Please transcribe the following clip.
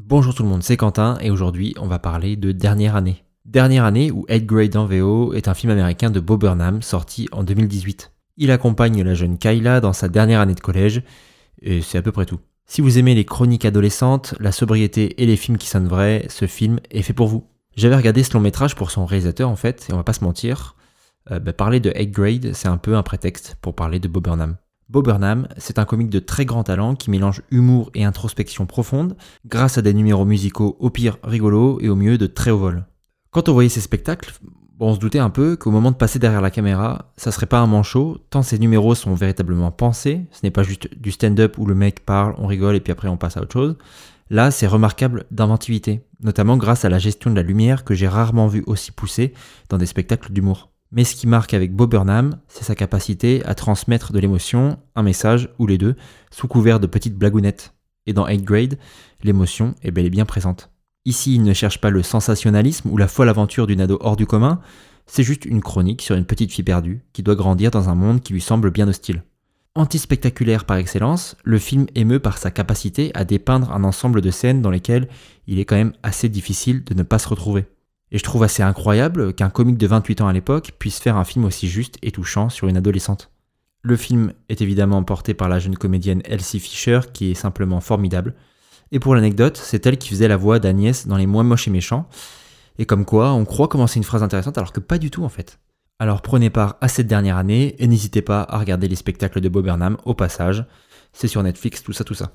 Bonjour tout le monde, c'est Quentin et aujourd'hui on va parler de Dernière année. Dernière année ou 8 Grade en VO est un film américain de Bob Burnham sorti en 2018. Il accompagne la jeune Kyla dans sa dernière année de collège et c'est à peu près tout. Si vous aimez les chroniques adolescentes, la sobriété et les films qui sonnent vrais, ce film est fait pour vous. J'avais regardé ce long métrage pour son réalisateur en fait et on va pas se mentir, euh, bah, parler de 8 Grade c'est un peu un prétexte pour parler de Bob Burnham. Bob Burnham, c'est un comique de très grand talent qui mélange humour et introspection profonde grâce à des numéros musicaux au pire rigolos et au mieux de très haut vol. Quand on voyait ces spectacles, on se doutait un peu qu'au moment de passer derrière la caméra, ça serait pas un manchot, tant ces numéros sont véritablement pensés, ce n'est pas juste du stand-up où le mec parle, on rigole et puis après on passe à autre chose. Là, c'est remarquable d'inventivité, notamment grâce à la gestion de la lumière que j'ai rarement vu aussi poussée dans des spectacles d'humour. Mais ce qui marque avec Bob Burnham, c'est sa capacité à transmettre de l'émotion, un message ou les deux, sous couvert de petites blagounettes. Et dans 8 Grade, l'émotion est bel et bien présente. Ici, il ne cherche pas le sensationnalisme ou la folle aventure d'une ado hors du commun, c'est juste une chronique sur une petite fille perdue qui doit grandir dans un monde qui lui semble bien hostile. Antispectaculaire par excellence, le film émeut par sa capacité à dépeindre un ensemble de scènes dans lesquelles il est quand même assez difficile de ne pas se retrouver. Et je trouve assez incroyable qu'un comique de 28 ans à l'époque puisse faire un film aussi juste et touchant sur une adolescente. Le film est évidemment porté par la jeune comédienne Elsie Fisher qui est simplement formidable. Et pour l'anecdote, c'est elle qui faisait la voix d'Agnès dans Les Moins Moches et Méchants. Et comme quoi, on croit commencer une phrase intéressante alors que pas du tout en fait. Alors prenez part à cette dernière année et n'hésitez pas à regarder les spectacles de Bob Burnham au passage. C'est sur Netflix, tout ça, tout ça.